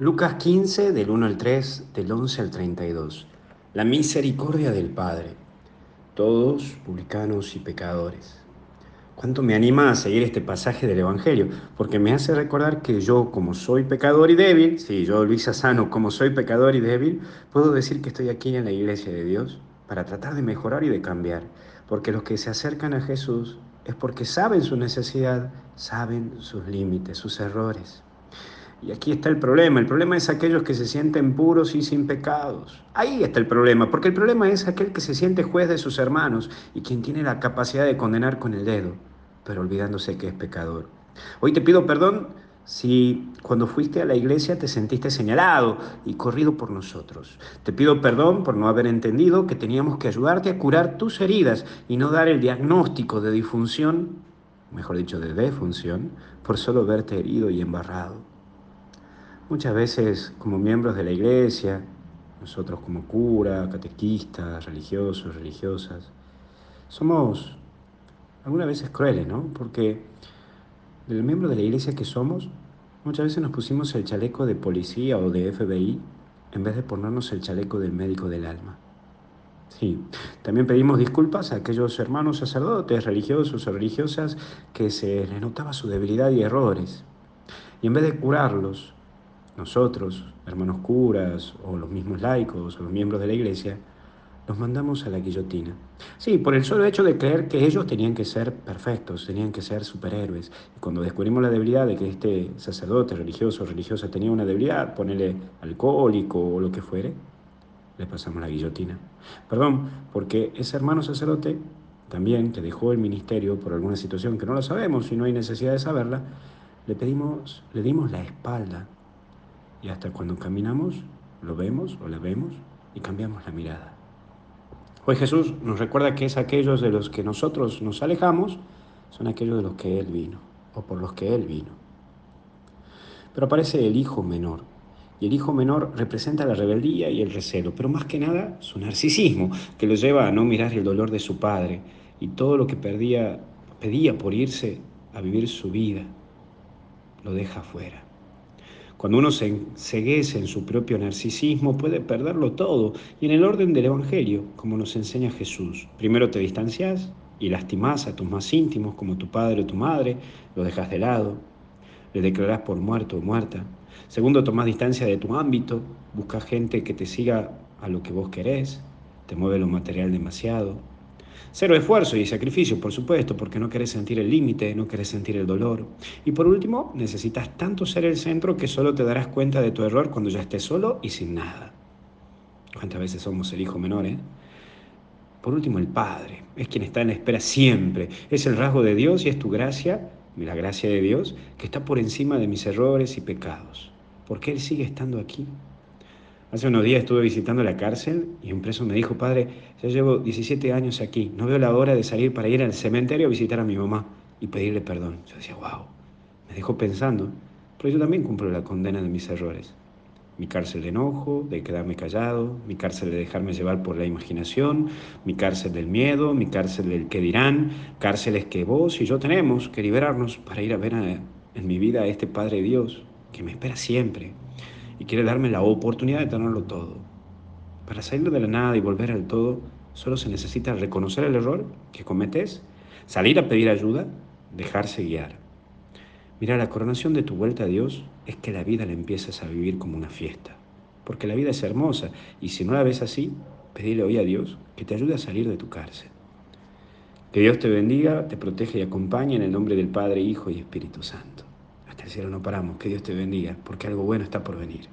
Lucas 15, del 1 al 3, del 11 al 32. La misericordia del Padre. Todos publicanos y pecadores. ¿Cuánto me anima a seguir este pasaje del Evangelio? Porque me hace recordar que yo, como soy pecador y débil, sí, yo, Luis Asano, como soy pecador y débil, puedo decir que estoy aquí en la iglesia de Dios para tratar de mejorar y de cambiar. Porque los que se acercan a Jesús es porque saben su necesidad, saben sus límites, sus errores. Y aquí está el problema. El problema es aquellos que se sienten puros y sin pecados. Ahí está el problema, porque el problema es aquel que se siente juez de sus hermanos y quien tiene la capacidad de condenar con el dedo, pero olvidándose que es pecador. Hoy te pido perdón si cuando fuiste a la iglesia te sentiste señalado y corrido por nosotros. Te pido perdón por no haber entendido que teníamos que ayudarte a curar tus heridas y no dar el diagnóstico de disfunción, mejor dicho, de defunción, por solo verte herido y embarrado. Muchas veces como miembros de la iglesia, nosotros como cura, catequistas, religiosos, religiosas, somos algunas veces crueles, ¿no? Porque del miembro de la iglesia que somos, muchas veces nos pusimos el chaleco de policía o de FBI en vez de ponernos el chaleco del médico del alma. Sí, también pedimos disculpas a aquellos hermanos sacerdotes, religiosos o religiosas que se les notaba su debilidad y errores. Y en vez de curarlos, nosotros, hermanos curas o los mismos laicos o los miembros de la iglesia, los mandamos a la guillotina. Sí, por el solo hecho de creer que ellos tenían que ser perfectos, tenían que ser superhéroes. Y cuando descubrimos la debilidad de que este sacerdote religioso o religiosa tenía una debilidad, ponele alcohólico o lo que fuere, le pasamos la guillotina. Perdón, porque ese hermano sacerdote también, que dejó el ministerio por alguna situación que no lo sabemos y no hay necesidad de saberla, le pedimos, le dimos la espalda y hasta cuando caminamos, lo vemos o la vemos y cambiamos la mirada. Hoy Jesús nos recuerda que es aquellos de los que nosotros nos alejamos, son aquellos de los que Él vino o por los que Él vino. Pero aparece el hijo menor. Y el hijo menor representa la rebeldía y el recelo, pero más que nada su narcisismo, que lo lleva a no mirar el dolor de su padre y todo lo que perdía, pedía por irse a vivir su vida, lo deja afuera. Cuando uno se enceguece en su propio narcisismo, puede perderlo todo. Y en el orden del Evangelio, como nos enseña Jesús, primero te distancias y lastimás a tus más íntimos, como tu padre o tu madre, lo dejas de lado, le declarás por muerto o muerta. Segundo, tomás distancia de tu ámbito, buscas gente que te siga a lo que vos querés, te mueve lo material demasiado. Cero esfuerzo y sacrificio, por supuesto, porque no querés sentir el límite, no querés sentir el dolor. Y por último, necesitas tanto ser el centro que solo te darás cuenta de tu error cuando ya estés solo y sin nada. ¿Cuántas veces somos el hijo menor, eh? Por último, el Padre. Es quien está en la espera siempre. Es el rasgo de Dios y es tu gracia, la gracia de Dios, que está por encima de mis errores y pecados. Porque Él sigue estando aquí. Hace unos días estuve visitando la cárcel y un preso me dijo, padre, ya llevo 17 años aquí, no veo la hora de salir para ir al cementerio a visitar a mi mamá y pedirle perdón. Yo decía, wow, me dejó pensando, pero yo también cumplo la condena de mis errores. Mi cárcel de enojo, de quedarme callado, mi cárcel de dejarme llevar por la imaginación, mi cárcel del miedo, mi cárcel del qué dirán, cárceles que vos y yo tenemos que liberarnos para ir a ver en mi vida a este Padre Dios que me espera siempre y quiere darme la oportunidad de tenerlo todo. Para salir de la nada y volver al todo, solo se necesita reconocer el error que cometes, salir a pedir ayuda, dejarse guiar. Mira, la coronación de tu vuelta a Dios es que la vida la empieces a vivir como una fiesta, porque la vida es hermosa y si no la ves así, pedile hoy a Dios que te ayude a salir de tu cárcel. Que Dios te bendiga, te protege y acompañe en el nombre del Padre, Hijo y Espíritu Santo. Hasta cielo no paramos. Que Dios te bendiga, porque algo bueno está por venir.